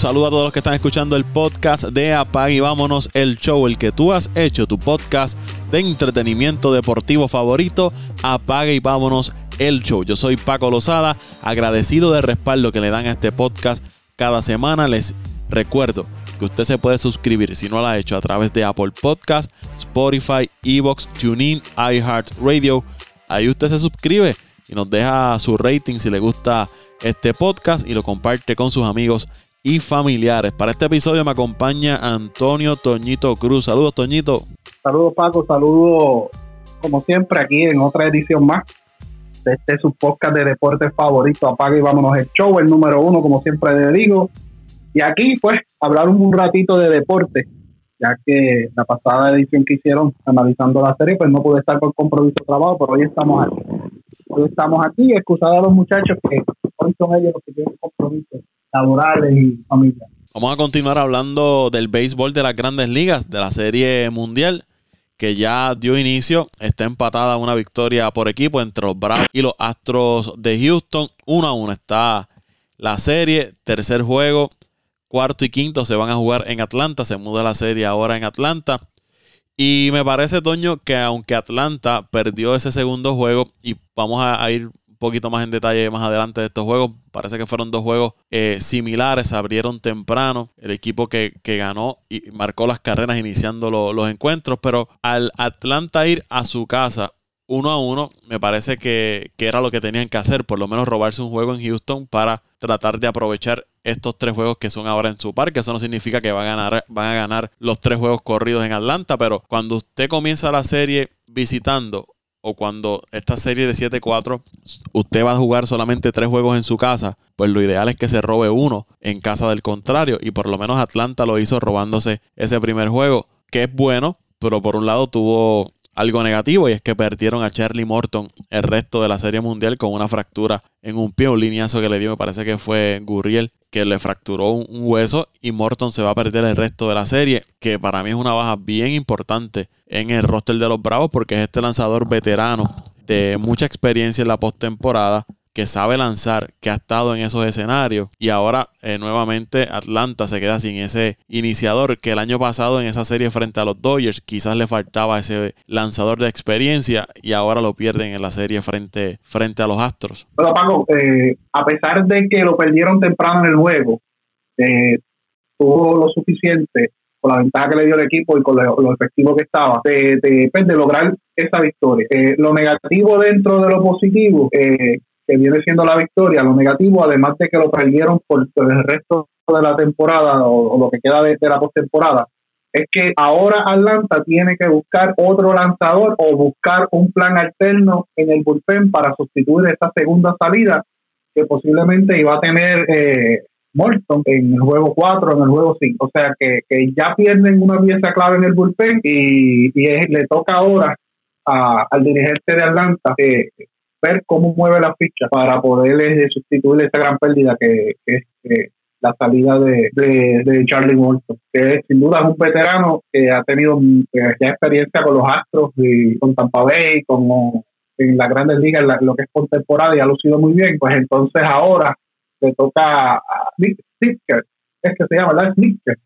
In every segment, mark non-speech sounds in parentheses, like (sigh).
Saludo a todos los que están escuchando el podcast de Apag y vámonos el show, el que tú has hecho tu podcast de entretenimiento deportivo favorito. Apaga y vámonos el show. Yo soy Paco Lozada, agradecido del respaldo que le dan a este podcast cada semana. Les recuerdo que usted se puede suscribir si no lo ha hecho a través de Apple Podcast, Spotify, Evox, TuneIn, iHeartRadio. Ahí usted se suscribe y nos deja su rating si le gusta este podcast y lo comparte con sus amigos y familiares. Para este episodio me acompaña Antonio Toñito Cruz. Saludos, Toñito. Saludos, Paco. Saludos, como siempre, aquí en otra edición más de este su podcast de deportes favorito. Apaga y vámonos el show, el número uno, como siempre le digo. Y aquí, pues, hablar un ratito de deporte, ya que la pasada edición que hicieron analizando la serie, pues no pude estar por compromiso de trabajo, pero hoy estamos aquí. Hoy estamos aquí, excusado a los muchachos que hoy son ellos los que tienen compromisos laborales y familiares. Vamos a continuar hablando del béisbol de las grandes ligas, de la serie mundial, que ya dio inicio. Está empatada una victoria por equipo entre los Bravos y los Astros de Houston. Uno a uno está la serie, tercer juego, cuarto y quinto se van a jugar en Atlanta. Se muda la serie ahora en Atlanta. Y me parece, Toño, que aunque Atlanta perdió ese segundo juego, y vamos a ir poquito más en detalle más adelante de estos juegos. Parece que fueron dos juegos eh, similares, se abrieron temprano. El equipo que, ganó y marcó las carreras iniciando los encuentros, pero al Atlanta ir a su casa uno a uno, me parece que, era lo que tenían que hacer, por lo menos robarse un juego en Houston para tratar de aprovechar estos tres juegos que son ahora en su parque. Eso no significa que van a ganar, van a ganar los tres juegos corridos en Atlanta, pero cuando usted comienza la serie visitando o cuando esta serie de 7-4 usted va a jugar solamente tres juegos en su casa, pues lo ideal es que se robe uno en casa del contrario. Y por lo menos Atlanta lo hizo robándose ese primer juego, que es bueno, pero por un lado tuvo algo negativo y es que perdieron a Charlie Morton el resto de la serie mundial con una fractura en un pie, un lineazo que le dio, me parece que fue Gurriel que le fracturó un, hueso y Morton se va a perder el resto de la serie, que para mí es una baja bien importante en el roster de los Bravos porque es este lanzador veterano de mucha experiencia en la postemporada que sabe lanzar, que ha estado en esos escenarios y ahora eh, nuevamente Atlanta se queda sin ese iniciador que el año pasado en esa serie frente a los Dodgers quizás le faltaba ese lanzador de experiencia y ahora lo pierden en la serie frente, frente a los Astros. Pero Paco, eh, a pesar de que lo perdieron temprano en el juego, eh, tuvo lo suficiente con la ventaja que le dio el equipo y con lo, efectivo que estaba, de, pues, de, lograr esa victoria. lo negativo dentro de lo positivo, eh, que viene siendo la victoria, lo negativo, además de que lo perdieron por, el resto de la temporada o, lo que queda de, la postemporada, es que ahora Atlanta tiene que buscar otro lanzador o buscar un plan alterno en el bullpen para sustituir esta segunda salida que posiblemente iba a tener eh, Morton en el juego 4, en el juego 5. O sea que, ya pierden una pieza clave en el bullpen y, le toca ahora al dirigente de Atlanta eh, ver cómo mueve la ficha para poder eh, sustituir esta gran pérdida que, es eh, la salida de, de, Charlie Morton, que sin duda es un veterano que ha tenido ya experiencia con los Astros y con Tampa Bay, como en las grandes ligas, lo que es por temporada, y ha lucido muy bien, pues entonces ahora le toca a Sticker, es que se llama, ¿verdad? Sticker,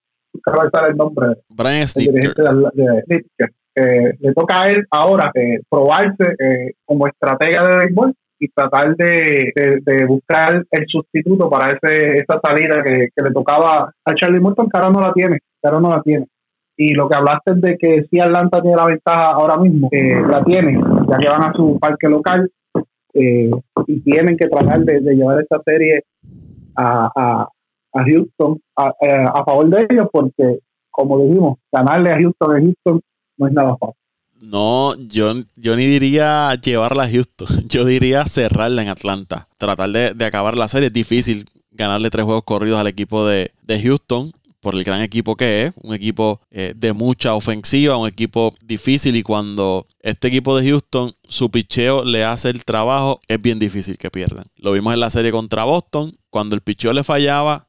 estar el nombre. Brian Sticker. Eh, le toca a él ahora eh, probarse eh, como estratega de béisbol y tratar de, buscar el sustituto para ese esa salida que, le tocaba a Charlie Morton, que ahora no la tiene, que no la tiene. Y lo que hablaste de que si Atlanta tiene la ventaja ahora mismo, la tiene, ya que van a su parque local y tienen que tratar de, llevar esta serie a, a, a Houston a, a, favor de ellos, porque como dijimos, ganarle a Houston en Houston no es nada fácil. No, yo, yo ni diría llevarla a Houston. (laughs) Yo diría cerrarla en Atlanta. Tratar de, acabar la serie. Es difícil ganarle tres juegos corridos al equipo de, Houston por el gran equipo que es, un equipo eh, de mucha ofensiva, un equipo difícil y cuando este equipo de Houston, su picheo le hace el trabajo, es bien difícil que pierdan. Lo vimos en la serie contra Boston, cuando el picheo le fallaba,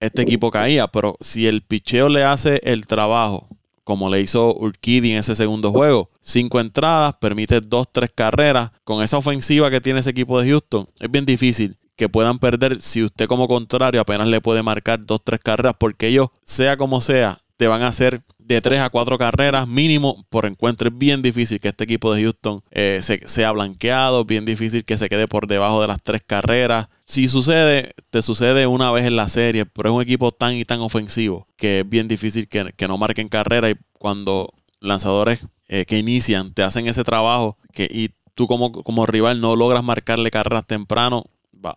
este equipo caía, pero si el picheo le hace el trabajo como le hizo Urquidy en ese segundo juego. Cinco entradas, permite dos, tres carreras. Con esa ofensiva que tiene ese equipo de Houston, es bien difícil que puedan perder si usted como contrario apenas le puede marcar dos, tres carreras, porque ellos, sea como sea, te van a hacer de tres a cuatro carreras mínimo por encuentro. Es bien difícil que este equipo de Houston eh, se, sea blanqueado, bien difícil que se quede por debajo de las tres carreras. Si sucede, te sucede una vez en la serie, pero es un equipo tan y tan ofensivo que es bien difícil que, no marquen carrera y cuando lanzadores eh, que inician te hacen ese trabajo y tú como, rival no logras marcarle carreras temprano,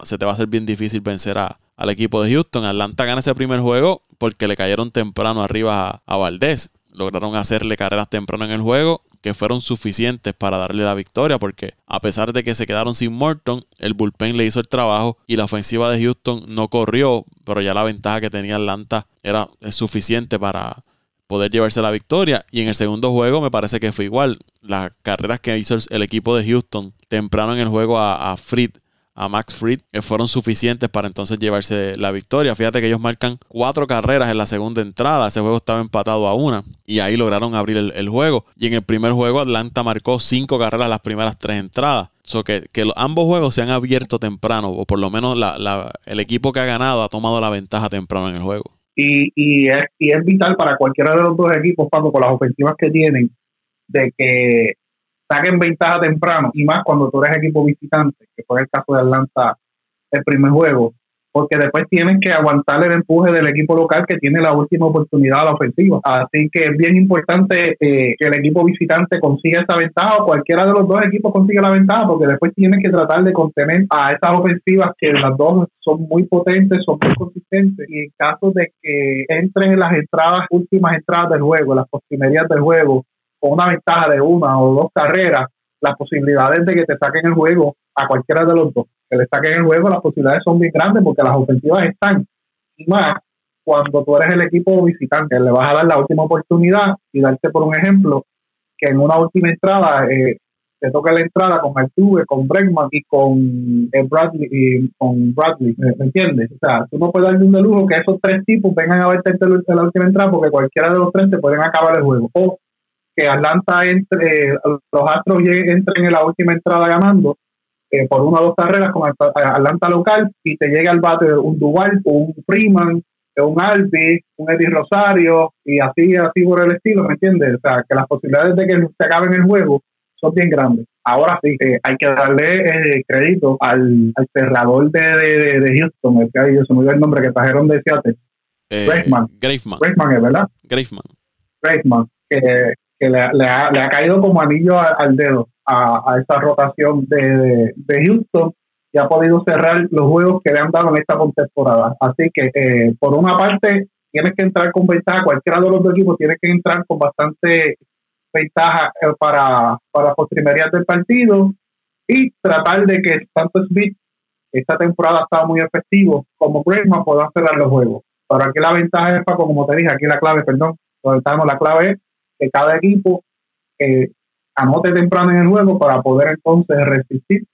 se te va a hacer bien difícil vencer a, al equipo de Houston. Atlanta gana ese primer juego porque le cayeron temprano arriba a, Valdés. Lograron hacerle carreras temprano en el juego que fueron suficientes para darle la victoria porque a pesar de que se quedaron sin Morton, el bullpen le hizo el trabajo y la ofensiva de Houston no corrió, pero ya la ventaja que tenía Atlanta era suficiente para poder llevarse la victoria y en el segundo juego me parece que fue igual. Las carreras que hizo el equipo de Houston temprano en el juego a, a a Max Fried que fueron suficientes para entonces llevarse la victoria. Fíjate que ellos marcan cuatro carreras en la segunda entrada. Ese juego estaba empatado a una y ahí lograron abrir el, juego. Y en el primer juego Atlanta marcó cinco carreras las primeras tres entradas. So que, que ambos juegos se han abierto temprano, o por lo menos el equipo que ha ganado ha tomado la ventaja temprano en el juego. Y, y, es, y es vital para cualquiera de los dos equipos, cuando con las ofensivas que tienen, de que saquen ventaja temprano y más cuando tú eres equipo visitante, que fue el caso de Atlanta el primer juego, porque después tienen que aguantar el empuje del equipo local que tiene la última oportunidad a la ofensiva. Así que es bien importante eh, que el equipo visitante consiga esa ventaja o cualquiera de los dos equipos consiga la ventaja, porque después tienen que tratar de contener a esas ofensivas que las dos son muy potentes, son muy consistentes y en caso de que entren en las entradas, últimas entradas del juego, las postrimerías del juego, con una ventaja de una o dos carreras, las posibilidades de que te saquen el juego a cualquiera de los dos, que le saquen el juego, las posibilidades son bien grandes porque las ofensivas están. Y más, cuando tú eres el equipo visitante, le vas a dar la última oportunidad y darte por un ejemplo, que en una última entrada eh, te toca la entrada con Altuve, con Bregman y con eh, Bradley, y con Bradley, ¿me, entiendes? O sea, tú no puedes darle un de lujo que esos tres tipos vengan a verte en la última entrada porque cualquiera de los tres te pueden acabar el juego. O que Atlanta entre, los Astros entren en la última entrada ganando eh, por una o dos carreras con Atlanta local y te llega al bate un Duval, un Freeman, un Albi, un Eddie Rosario y así, así por el estilo, ¿me entiendes? O sea, que las posibilidades de que se acaben el juego son bien grandes. Ahora sí, eh, hay que darle eh, crédito al, cerrador de, de, de Houston, el que se me dio el nombre que trajeron de Seattle. Eh, Graveman. Graveman es, ¿verdad? Graveman. Graveman, que que le, ha, le, ha, caído como anillo al, dedo a, a, esa rotación de, de, Houston y ha podido cerrar los juegos que le han dado en esta temporada. Así que, eh, por una parte, tienes que entrar con ventaja, cualquiera de los dos equipos tiene que entrar con bastante ventaja eh, para, para postrimerías del partido y tratar de que tanto Smith, esta temporada ha estado muy efectivo, como Bregman puedan cerrar los juegos. Pero aquí la ventaja es, para como te dije, aquí la clave, perdón, estamos, la clave es que cada equipo eh, anote temprano en el juego para poder entonces resistir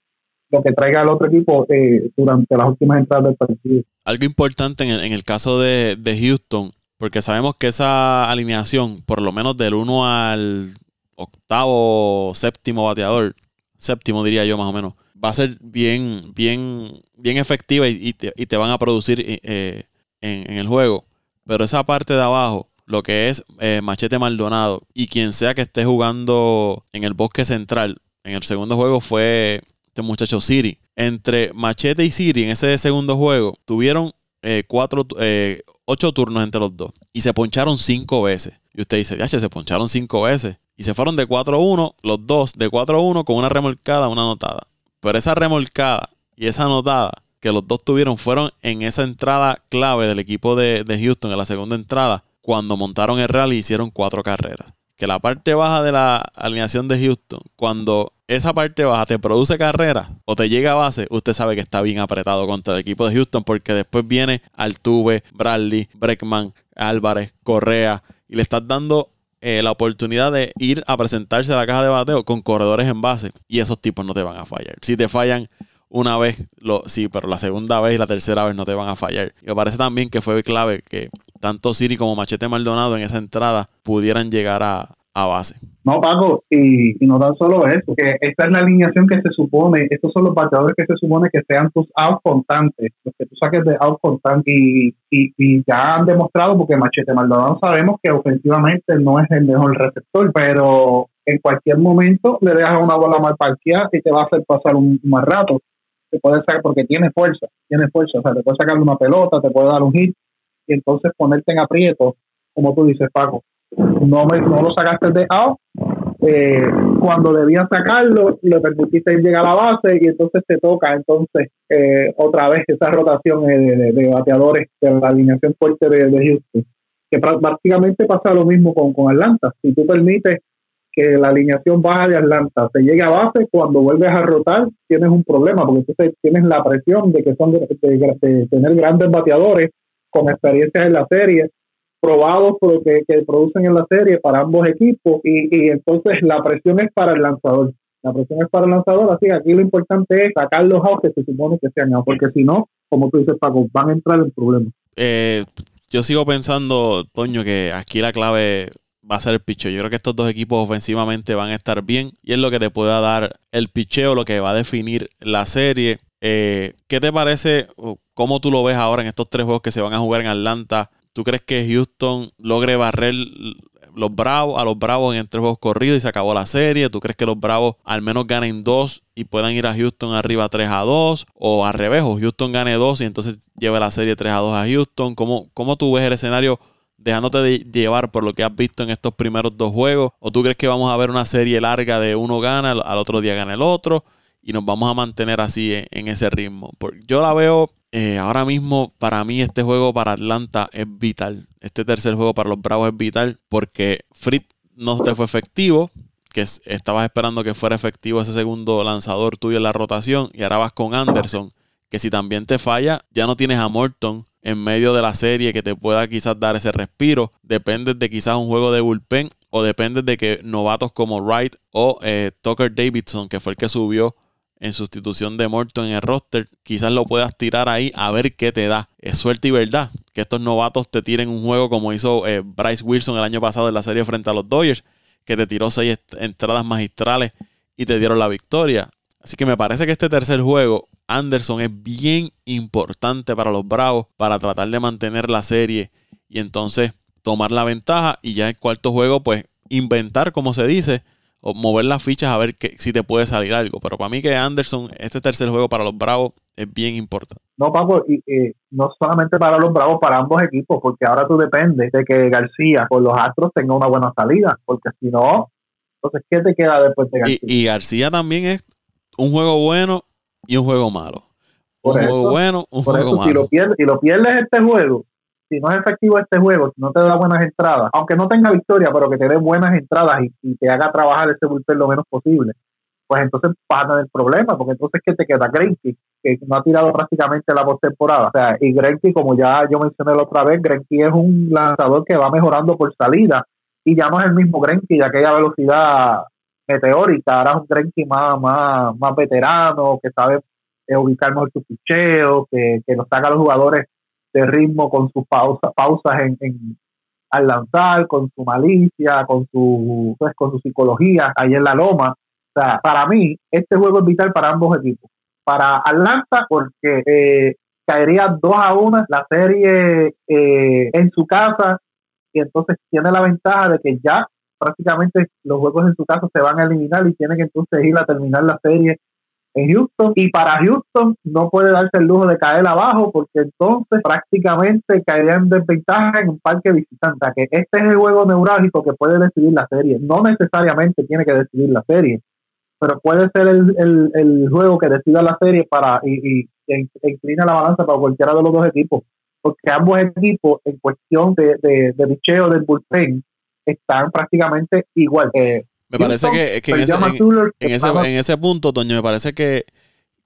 lo que traiga el otro equipo eh, durante las últimas entradas del partido. Algo importante en el, caso de, Houston, porque sabemos que esa alineación, por lo menos del 1 al octavo, séptimo bateador, séptimo diría yo más o menos, va a ser bien, bien, bien efectiva y, te, van a producir eh, en, en, el juego. Pero esa parte de abajo, lo que es eh, Machete Maldonado y quien sea que esté jugando en el bosque central. En el segundo juego fue este muchacho Siri. Entre Machete y Siri en ese segundo juego tuvieron eh, cuatro, eh, ocho turnos entre los dos y se poncharon cinco veces. Y usted dice, ya se poncharon cinco veces. Y se fueron de 4-1, los dos de 4-1 con una remolcada, una anotada. Pero esa remolcada y esa anotada que los dos tuvieron fueron en esa entrada clave del equipo de, de Houston, en la segunda entrada, cuando montaron el rally hicieron cuatro carreras. Que la parte baja de la alineación de Houston, cuando esa parte baja te produce carreras o te llega a base, usted sabe que está bien apretado contra el equipo de Houston porque después viene Altuve, Bradley, Breckman, Álvarez, Correa y le estás dando eh, la oportunidad de ir a presentarse a la caja de bateo con corredores en base y esos tipos no te van a fallar. Si te fallan una vez, lo, sí, pero la segunda vez y la tercera vez no te van a fallar. Y me parece también que fue clave que tanto Siri como Machete Maldonado en esa entrada pudieran llegar a, a base. No, Paco, y, y, no tan solo eso, que esta es la alineación que se supone, estos son los bateadores que se supone que sean tus outs constantes, los que tú saques de outs constantes y, y, ya han demostrado, porque Machete Maldonado sabemos que ofensivamente no es el mejor receptor, pero en cualquier momento le dejas una bola mal parqueada y te va a hacer pasar un, más rato. Te puede sacar porque tiene fuerza, tiene fuerza, o sea, te puede sacar una pelota, te puede dar un hit y entonces ponerte en aprieto, como tú dices, Paco no, me, no lo sacaste de out. Eh, cuando debías sacarlo, le permitiste llegar a la base y entonces te toca entonces eh, otra vez esa rotación de, de, bateadores de la alineación fuerte de, Houston. Que prácticamente pasa lo mismo con, con Atlanta. Si tú permites que la alineación baja de Atlanta se llegue a base, cuando vuelves a rotar tienes un problema, porque entonces tienes la presión de que son de, tener grandes bateadores con experiencia en la serie probados que, que producen en la serie para ambos equipos y, y entonces la presión es para el lanzador. La presión es para el lanzador, así que aquí lo importante es sacar los outs que se supone que sean porque si no, como tú dices, Paco, van a entrar en problemas. Eh, yo sigo pensando, Toño, que aquí la clave va a ser el picheo. Yo creo que estos dos equipos ofensivamente van a estar bien y es lo que te pueda dar el picheo, lo que va a definir la serie. Eh, ¿Qué te parece? ¿Cómo tú lo ves ahora en estos tres juegos que se van a jugar en Atlanta? ¿Tú crees que Houston logre barrer los Bravos a los Bravos en tres juegos corridos y se acabó la serie? ¿Tú crees que los Bravos al menos ganen dos y puedan ir a Houston arriba 3 a 2? ¿O al revés, Houston gane dos y entonces lleve la serie 3 a 2 a Houston? ¿Cómo, cómo tú ves el escenario dejándote de llevar por lo que has visto en estos primeros dos juegos? ¿O tú crees que vamos a ver una serie larga de uno gana, al otro día gana el otro? Y nos vamos a mantener así en, ese ritmo. Yo la veo eh, ahora mismo, para mí, este juego para Atlanta es vital. Este tercer juego para los Bravos es vital porque Fritz no te fue efectivo. Que estabas esperando que fuera efectivo ese segundo lanzador tuyo en la rotación. Y ahora vas con Anderson. Que si también te falla, ya no tienes a Morton en medio de la serie que te pueda quizás dar ese respiro. Depende de quizás un juego de bullpen. O depende de que novatos como Wright o eh, Tucker Davidson, que fue el que subió en sustitución de Morton en el roster, quizás lo puedas tirar ahí a ver qué te da. Es suerte y verdad que estos novatos te tiren un juego como hizo eh, Bryce Wilson el año pasado en la serie frente a los Dodgers, que te tiró seis entradas magistrales y te dieron la victoria. Así que me parece que este tercer juego, Anderson es bien importante para los Bravos para tratar de mantener la serie y entonces tomar la ventaja y ya el cuarto juego pues inventar como se dice o mover las fichas a ver que, si te puede salir algo. Pero para mí que Anderson, este tercer juego para los Bravos es bien importante. No, Paco, y, no solamente para los Bravos, para ambos equipos, porque ahora tú dependes de que García con los Astros tenga una buena salida, porque si no, entonces, ¿qué te queda después de García? Y, García también es un juego bueno y un juego malo. un juego bueno, un juego malo. Si lo, pierdes, si lo pierdes este juego, si no es efectivo este juego, si no te da buenas entradas, aunque no tenga victoria, pero que te dé buenas entradas y, te haga trabajar ese bullpen lo menos posible, pues entonces vas a tener problemas, porque entonces ¿qué te queda? Greinke, que no ha tirado prácticamente la postemporada. O sea, y Greinke, como ya yo mencioné la otra vez, Greinke es un lanzador que va mejorando por salida y ya no es el mismo Greinke de aquella velocidad meteórica, ahora es un Greinke más, más, más veterano, que sabe eh, ubicar mejor su picheo, que, que nos saca los jugadores de ritmo con sus pausas pausas en, al lanzar, con su malicia, con su, pues, con su psicología ahí en la loma. O sea, para mí, este juego es vital para ambos equipos. Para Atlanta, porque eh, caería 2 a 1 la serie eh, en su casa, y entonces tiene la ventaja de que ya prácticamente los juegos en su casa se van a eliminar y tiene que entonces ir a terminar la serie en Houston y para Houston no puede darse el lujo de caer abajo porque entonces prácticamente caería en desventaja en un parque visitante. que este es el juego neurálgico que puede decidir la serie. No necesariamente tiene que decidir la serie, pero puede ser el, el, juego que decida la serie para y, y, inclina la balanza para cualquiera de los dos equipos. Porque ambos equipos, en cuestión de, de, de bicheo del bullpen, están prácticamente igual. que me parece que, en, ese, en, ese, punto, Toño, me parece que,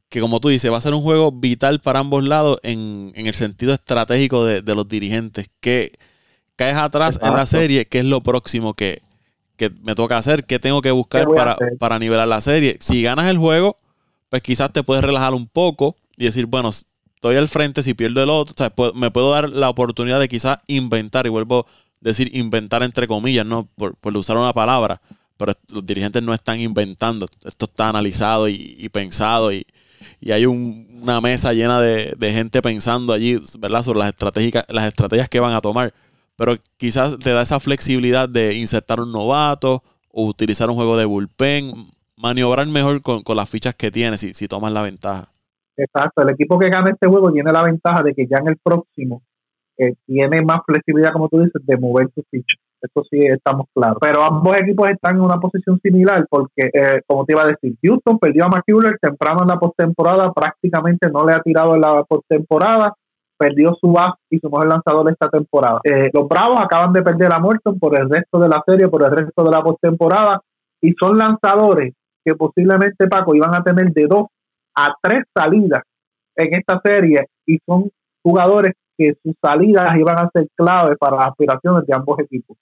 que, como tú dices, va a ser un juego vital para ambos lados en, el sentido estratégico de, los dirigentes. Que caes atrás en la serie, ¿qué es lo próximo que, me toca hacer? ¿Qué tengo que buscar para, para nivelar la serie? Si ganas el juego, pues quizás te puedes relajar un poco y decir, bueno, estoy al frente, si pierdo el otro, o sea, me puedo dar la oportunidad de quizás inventar y vuelvo decir inventar entre comillas, no por, por usar una palabra, pero los dirigentes no están inventando, esto está analizado y, pensado y, hay una mesa llena de, gente pensando allí, ¿verdad? Sobre las estrategias, las estrategias que van a tomar. Pero quizás te da esa flexibilidad de insertar un novato o utilizar un juego de bullpen, maniobrar mejor con, las fichas que tienes si, si tomas la ventaja. Exacto, el equipo que gana este juego tiene la ventaja de que ya en el próximo eh, tiene más flexibilidad, como tú dices, de mover sus fichas. Eso sí estamos claros. Pero ambos equipos están en una posición similar porque, eh, como te iba a decir, Houston perdió a McCuller temprano en la postemporada, prácticamente no le ha tirado en la postemporada, perdió su base y su mejor lanzador esta temporada. Eh, los Bravos acaban de perder a Morton por el resto de la serie, por el resto de la postemporada, y son lanzadores que posiblemente, Paco, iban a tener de dos a tres salidas en esta serie y son jugadores que sus salidas iban a ser clave para las aspiraciones de ambos equipos.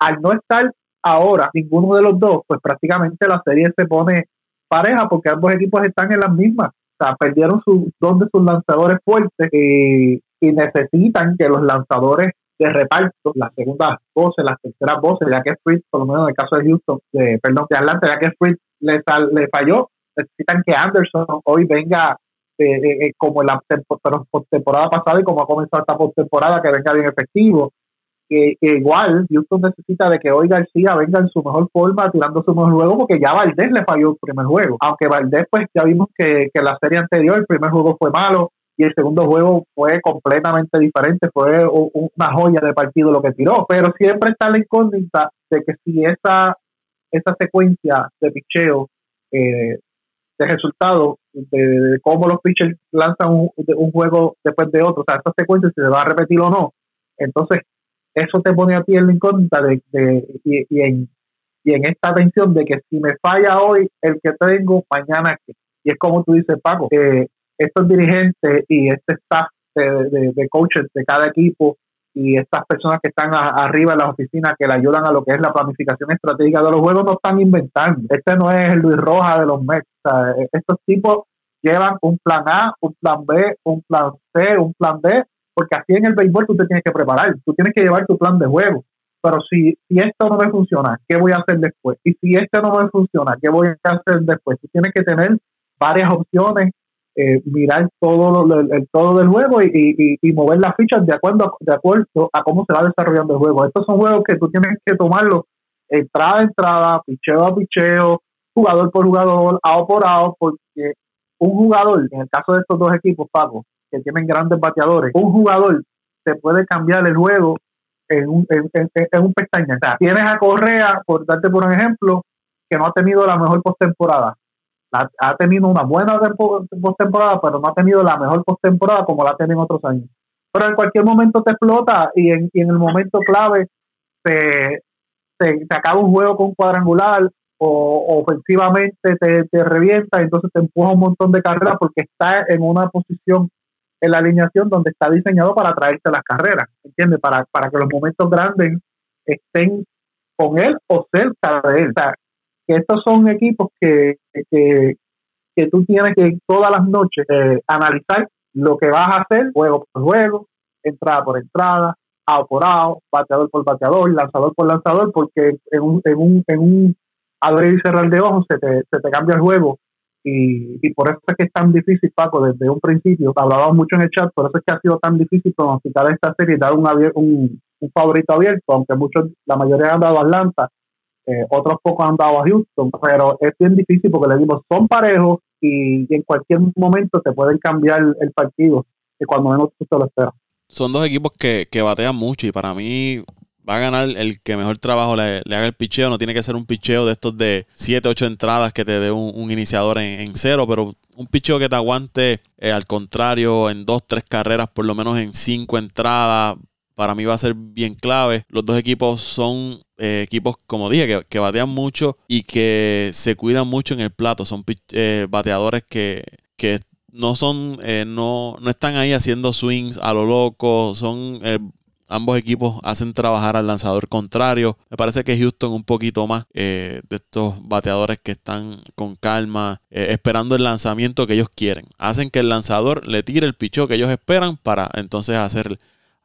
Al no estar ahora ninguno de los dos, pues prácticamente la serie se pone pareja porque ambos equipos están en las mismas. O sea, perdieron sus dos de sus lanzadores fuertes y, necesitan que los lanzadores de reparto, las segundas voces, las terceras voces, ya que Fritz, por lo menos en el caso de Houston, de, perdón, de Atlanta, ya que Fritz le, le falló, necesitan que Anderson hoy venga eh, eh, eh, como la temporada pasada y como ha comenzado esta postemporada, que venga bien efectivo. Que, igual Houston necesita de que hoy García venga en su mejor forma, tirando su mejor juego, porque ya Valdés le falló el primer juego. Aunque Valdés, pues ya vimos que, que la serie anterior, el primer juego fue malo y el segundo juego fue completamente diferente, fue una joya de partido lo que tiró. Pero siempre está la incógnita de que si esa, esa secuencia de picheo eh, de resultados de, cómo los pitchers lanzan un, un, juego después de otro, o sea, esta secuencia si se va a repetir o no. Entonces, eso te pone a ti en la incógnita de, de y, en, y en esta tensión de que si me falla hoy el que tengo, mañana que. Y es como tú dices, Paco, que estos dirigentes y este staff de, de coaches de cada equipo y estas personas que están arriba en las oficinas que le ayudan a lo que es la planificación estratégica de los juegos no están inventando. Este no es el Luis Roja de los Mets. E, estos tipos llevan un plan A, un plan B, un plan C, un plan D, porque así en el béisbol tú te tienes que preparar, tú tienes que llevar tu plan de juego. Pero si, si esto no me funciona, ¿qué voy a hacer después? Y si esto no me funciona, ¿qué voy a hacer después? Tú tienes que tener varias opciones eh, mirar todo el, todo del juego y, y, mover las fichas de acuerdo, de acuerdo a cómo se va desarrollando el juego. Estos son juegos que tú tienes que tomarlo entrada a entrada, picheo a picheo, jugador por jugador, out por out, porque un jugador, en el caso de estos dos equipos, Paco, que tienen grandes bateadores, un jugador te puede cambiar el juego en un, en, en, un pestaña. tienes a Correa, por darte por un ejemplo, que no ha tenido la mejor postemporada ha, tenido una buena postemporada, pero no ha tenido la mejor postemporada como la ha tenido en otros años. Pero en cualquier momento te explota y en, en el momento clave se, se, acaba un juego con cuadrangular o, ofensivamente te, te revienta, y entonces te empuja un montón de carreras porque está en una posición en la alineación donde está diseñado para traerse las carreras, ¿entiendes? Para, para que los momentos grandes estén con él o cerca de él. O sea, que estos son equipos que, que, tú tienes que todas las noches eh, analizar lo que vas a hacer juego por juego, entrada por entrada, out por out, bateador por bateador, lanzador por lanzador, porque en un, en un, en un abrir y cerrar de ojos se te, se te cambia el juego. Y, y, por eso es que es tan difícil, Paco, desde un principio, hablábamos mucho en el chat, por eso es que ha sido tan difícil pronosticar esta serie y dar un, un, un favorito abierto, aunque muchos, la mayoría han dado Atlanta, eh, otros pocos han dado a Houston, pero es bien difícil porque le digo, son parejos y, en cualquier momento te pueden cambiar el partido y cuando menos tú te lo esperas. Son dos equipos que, que batean mucho y para mí va a ganar el que mejor trabajo le, haga el picheo. No tiene que ser un picheo de estos de 7, 8 entradas que te dé un, iniciador en, cero, pero un picheo que te aguante eh, al contrario en 2, 3 carreras, por lo menos en 5 entradas, para mí va a ser bien clave. Los dos equipos son eh, equipos, como dije, que, batean mucho y que se cuidan mucho en el plato. Son eh, bateadores que, no son, eh, no, no están ahí haciendo swings a lo loco. Son ambos equipos hacen trabajar al lanzador contrario. Me parece que Houston un poquito más de estos bateadores que están con calma, esperando el lanzamiento que ellos quieren. Hacen que el lanzador le tire el picheo que ellos esperan para entonces hacer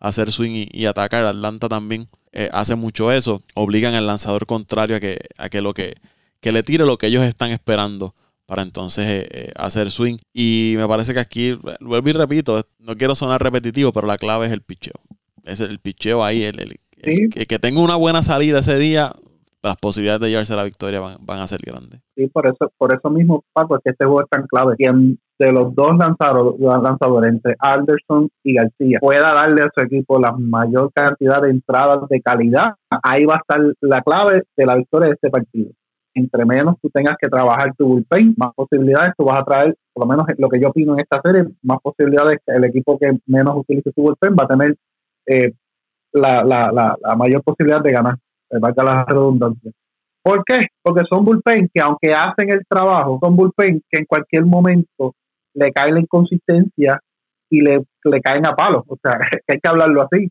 hacer swing y, atacar. Atlanta también eh, hace mucho eso. Obligan al lanzador contrario a que, a que lo que, que le tire lo que ellos están esperando para entonces eh, eh, hacer swing. Y me parece que aquí, vuelvo y repito, no quiero sonar repetitivo, pero la clave es el picheo. Es el picheo ahí, el, el, que tenga una buena salida ese día, las posibilidades de llevarse la victoria van, van, a ser grandes. Sí, por eso, por eso mismo, Paco, es que este juego es tan clave. Quien de los dos lanzadores, entre Alderson y García pueda darle a su equipo la mayor cantidad de entradas de calidad, ahí va a estar la clave de la victoria de este partido entre menos tú tengas que trabajar tu bullpen, más posibilidades tú vas a traer, por lo menos lo que yo opino en esta serie, más posibilidades que el equipo que menos utilice su bullpen va a tener eh, la, la, la, mayor posibilidad de ganar, eh, valga la redundancia. ¿Por qué? Porque son bullpen que aunque hacen el trabajo, son bullpen que en cualquier momento le cae la inconsistencia y le, le caen a palos. O sea, (laughs) hay que hablarlo así.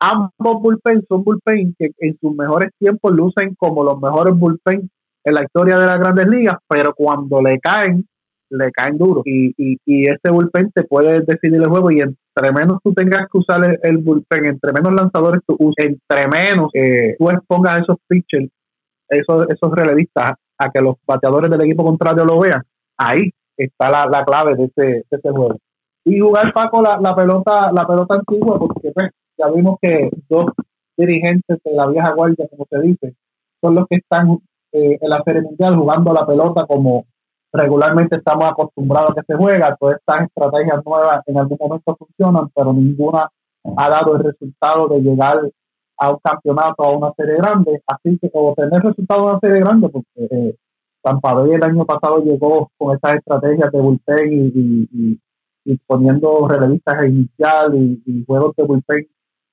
Ambos bullpen son bullpen que en sus mejores tiempos lucen como los mejores bullpen en la historia de las grandes ligas, pero cuando le caen, le caen duro. Y, y, y ese bullpen te puede decidir el juego y entre menos tú tengas que usar el, bullpen, entre menos lanzadores tú uses, entre menos eh, tú expongas esos pitchers, esos, esos relevistas a que los bateadores del equipo contrario lo vean, ahí está la, la clave de ese, de ese juego. Y jugar Paco la, la pelota, la pelota antigua, porque pues, ya vimos que dos dirigentes de la vieja guardia, como se dice, son los que están eh, en la Serie Mundial jugando la pelota como regularmente estamos acostumbrados a que se juega. Todas estas estrategias nuevas en algún momento funcionan, pero ninguna ha dado el resultado de llegar a un campeonato, a una serie grande. Así que, o tener resultados de una serie grande, porque eh, Tampa Bay el año pasado llegó con esas estrategias de bullpen y, y, poniendo relevistas inicial y, y, juegos de bullpen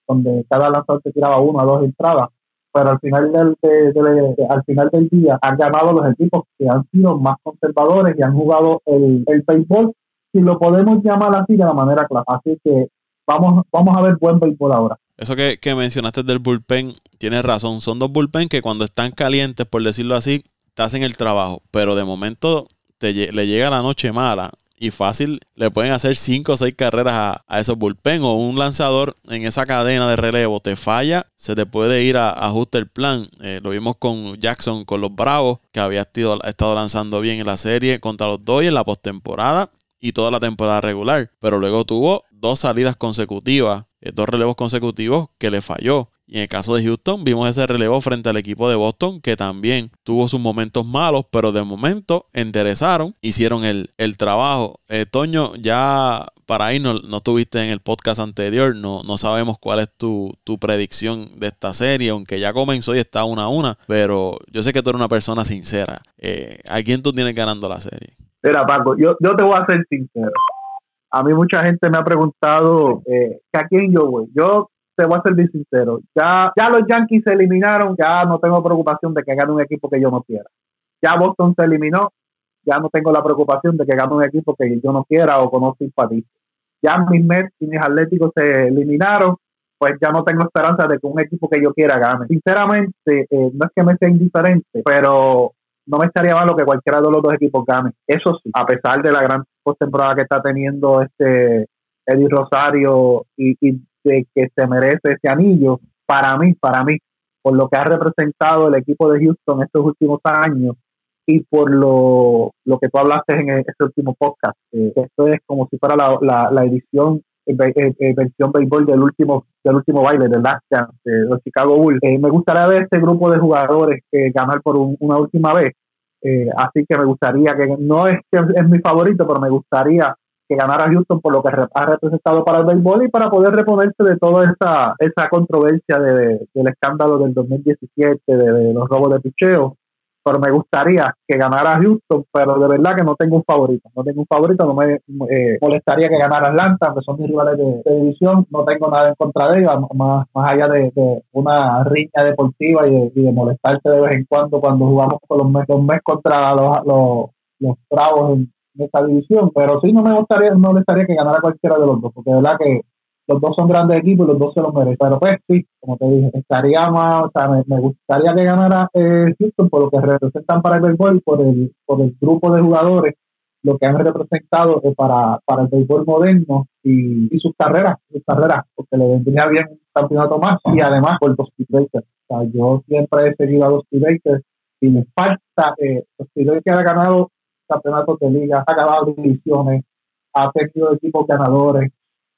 donde cada lanzador se tiraba una o dos entradas pero al final del, al final del día han ganado los equipos que han sido más conservadores y han jugado el, el béisbol, si lo podemos llamar así de la manera clara. Así que vamos, vamos a ver buen béisbol ahora. Eso que, que mencionaste del bullpen, tienes razón. Son dos bullpen que cuando están calientes, por decirlo así, te hacen el trabajo. Pero de momento te, le llega la noche mala y fácil le pueden hacer 5 o 6 carreras a, esos bullpen o un lanzador en esa cadena de relevo te falla, se te puede ir a, ajuste el plan. Eh, lo vimos con Jackson, con los Bravos, que había estado, estado lanzando bien en la serie contra los Dodgers en la postemporada y toda la temporada regular, pero luego tuvo dos salidas consecutivas, eh, dos relevos consecutivos que le falló. Y en el caso de Houston, vimos ese relevo frente al equipo de Boston, que también tuvo sus momentos malos, pero de momento enderezaron, hicieron el, trabajo. Eh, Toño, ya para ahí no, no estuviste en el podcast anterior, no, no sabemos cuál es tu, predicción de esta serie, aunque ya comenzó y está una a una, pero yo sé que tú eres una persona sincera. Eh, ¿A quién tú tienes ganando la serie? Mira, Paco, yo, yo te voy a ser sincero. A mí mucha gente me ha preguntado eh, a quién yo voy. Yo te voy a ser bien sincero. Ya, ya los Yankees se eliminaron, ya no tengo preocupación de que gane un equipo que yo no quiera. Ya Boston se eliminó, ya no tengo la preocupación de que gane un equipo que yo no quiera o conozco simpatice. Ya mis Mets y mis Atléticos se eliminaron, pues ya no tengo esperanza de que un equipo que yo quiera gane. Sinceramente, eh, no es que me sea indiferente, pero no me estaría malo que cualquiera de los dos equipos gane. Eso sí, a pesar de la gran postemporada que está teniendo este Eddie Rosario y que se merece ese anillo, para mí, para mí, por lo que ha representado el equipo de Houston estos últimos años y por lo, lo que tú hablaste en este último podcast. Eh, esto es como si fuera la, la, edición eh, eh, versión béisbol del último del último baile del Last Chance de los Chicago Bulls. me gustaría ver este grupo de jugadores ganar por una última vez. así que me gustaría que no es que es mi favorito, pero me gustaría que ganara Houston por lo que ha representado para el béisbol y para poder reponerse de toda esa, esa controversia de, del escándalo del 2017 de, los robos de picheo. Pero me gustaría que ganara Houston, pero de verdad que no tengo un favorito. No tengo un favorito, no me eh, molestaría que ganara Atlanta, que son mis rivales de, división. No tengo nada en contra de ellos, más, más allá de, una riña deportiva y de, molestarse de vez en cuando cuando jugamos con los mes, mes contra los, los, los bravos en, de esta división, pero sí no me gustaría, no le gustaría que ganara cualquiera de los dos, porque de verdad que los dos son grandes equipos y los dos se los merecen. Pero pues sí, como te dije, estaría más, o sea, me, gustaría que ganara eh, Houston por lo que representan para el béisbol, por el, por el grupo de jugadores, lo que han representado para, para el béisbol moderno y, sus carreras, sus carreras, porque que le vendría bien un campeonato más y además por los Bakers. O sea, yo siempre he seguido a los Bakers y me falta, eh, los Bakers ha ganado campeonatos de liga, ha ganado divisiones, ha tenido equipos ganadores,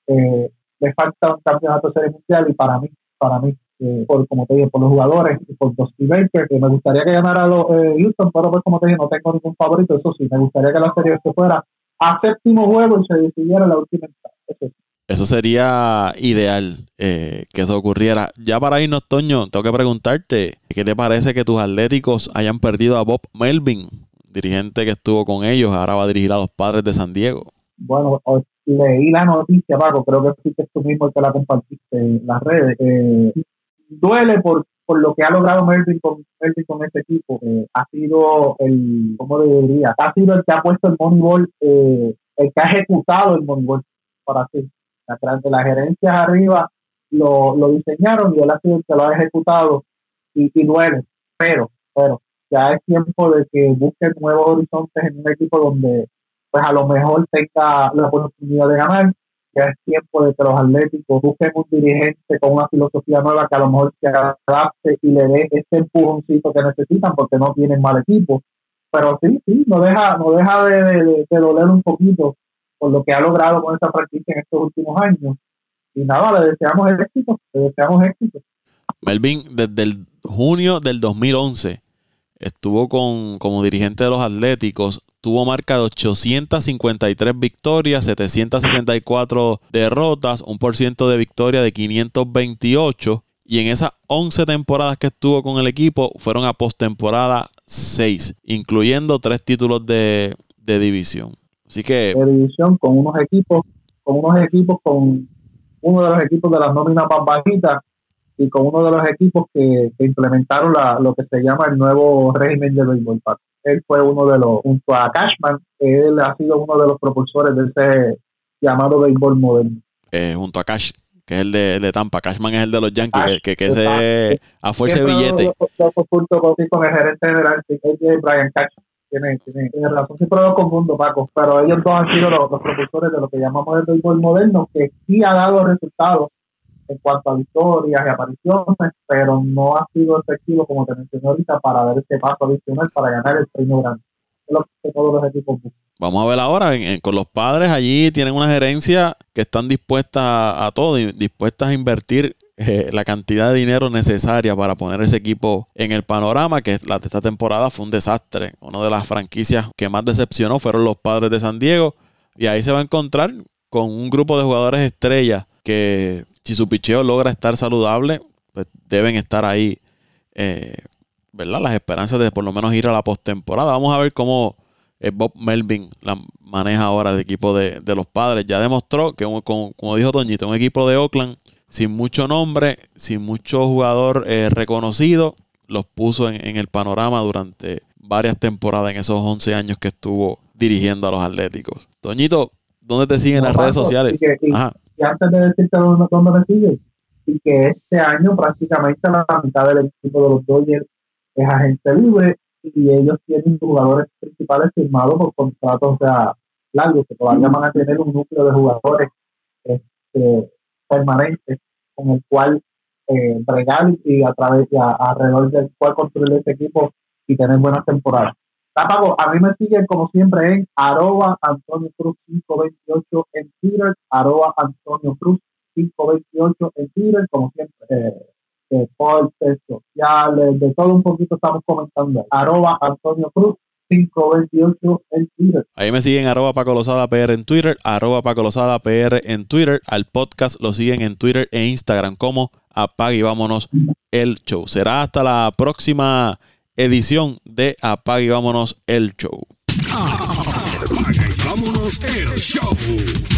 eh, le falta un campeonato de serie mundial y para mí, para mí, eh, por, como te dije, por los jugadores y por los Baker, que me gustaría que ganara los, eh, Houston, pero pues como te dije, no tengo ningún favorito, eso sí, me gustaría que la serie se fuera a séptimo juego y se decidiera la última eso, eso sería ideal eh, que eso ocurriera. Ya para irnos, Toño, tengo que preguntarte, ¿qué te parece que tus atléticos hayan perdido a Bob Melvin, dirigente que estuvo con ellos, ahora va a dirigir a los padres de San Diego? Bueno, leí la noticia, Paco, creo que tú mismo el que la compartiste en las redes. Eh, duele por, por lo que ha logrado Melvin con, Melvin con este equipo. Eh, ha sido el, ¿cómo diría? Ha sido el que ha puesto el Moneyball, eh, el que ha ejecutado el Moneyball, para así. La, de las gerencias arriba lo, lo diseñaron y él ha sido el que lo ha ejecutado y, y duele. Pero, pero, ya es tiempo de que busque nuevos horizontes en un equipo donde pues a lo mejor tenga la oportunidad de ganar. Ya es tiempo de que los atléticos busquen un dirigente con una filosofía nueva que a lo mejor se adapte y le dé ese empujoncito que necesitan porque no tienen mal equipo. Pero sí, sí, no deja, no deja de, doler un poquito por lo que ha logrado con esta franquicia en estos últimos años. Y nada, le deseamos éxito, le deseamos éxito. Melvin, desde el junio del 2011 estuvo con, como dirigente de los Atléticos, tuvo marca de 853 victorias, 764 derrotas, un por ciento de victoria de 528. Y en esas 11 temporadas que estuvo con el equipo, fueron a postemporada 6, incluyendo tres títulos de, división. Así que. De división con unos equipos, con unos equipos, con uno de los equipos de las nóminas más bajitas y con uno de los equipos que, implementaron la, lo que se llama el nuevo régimen de béisbol. Él fue uno de los, junto a Cashman, él ha sido uno de los propulsores de ese llamado béisbol moderno. Eh, junto a Cash, que es el de, de, Tampa. Cashman es el de los Yankees, que, que, se a fuerza de billete. Yo junto con el gerente general, Brian Cash. Tiene, tiene, tiene, razón, siempre lo confundo, Paco, pero ellos dos han sido los, los propulsores de lo que llamamos el béisbol moderno, que sí ha dado resultados en cuanto a victorias y apariciones, pero no ha sido efectivo, como te mencioné ahorita, para dar este paso adicional para ganar el premio grande. Es lo que todos los equipos Vamos a ver ahora, con los padres allí tienen una gerencia que están dispuestas a, todo, dispuestas a invertir eh, la cantidad de dinero necesaria para poner ese equipo en el panorama, que la esta temporada fue un desastre. Una de las franquicias que más decepcionó fueron los padres de San Diego. Y ahí se va a encontrar con un grupo de jugadores estrellas que si su picheo logra estar saludable, pues deben estar ahí, eh, ¿verdad? Las esperanzas de por lo menos ir a la postemporada. Vamos a ver cómo eh, Bob Melvin la maneja ahora el equipo de, los padres. Ya demostró que, como, dijo Toñito, un equipo de Oakland sin mucho nombre, sin mucho jugador eh, reconocido, los puso en, el panorama durante varias temporadas en esos 11 años que estuvo dirigiendo a los Atléticos. Toñito, ¿dónde te siguen las redes sociales? Ajá y antes de decirte dónde, dónde me sigue, y que este año prácticamente la mitad del equipo de los Dodgers es agente libre y ellos tienen jugadores principales firmados por contratos largos, que todavía van a tener un núcleo de jugadores este, permanentes con el cual eh, bregar y a través de alrededor del cual construir este equipo y tener buenas temporadas a mí me siguen como siempre en arroba Antonio Cruz 528 en Twitter, arroba Antonio Cruz 528 en Twitter, como siempre, eh, eh, sociales, de todo un poquito estamos comentando, arroba Antonio Cruz 528 en Twitter. Ahí me siguen arroba Paco PR en Twitter, arroba Paco PR en Twitter. Al podcast lo siguen en Twitter e Instagram como Apague y Vámonos el Show. Será hasta la próxima edición de Apague y Vámonos el Show. Apague y Vámonos el Show.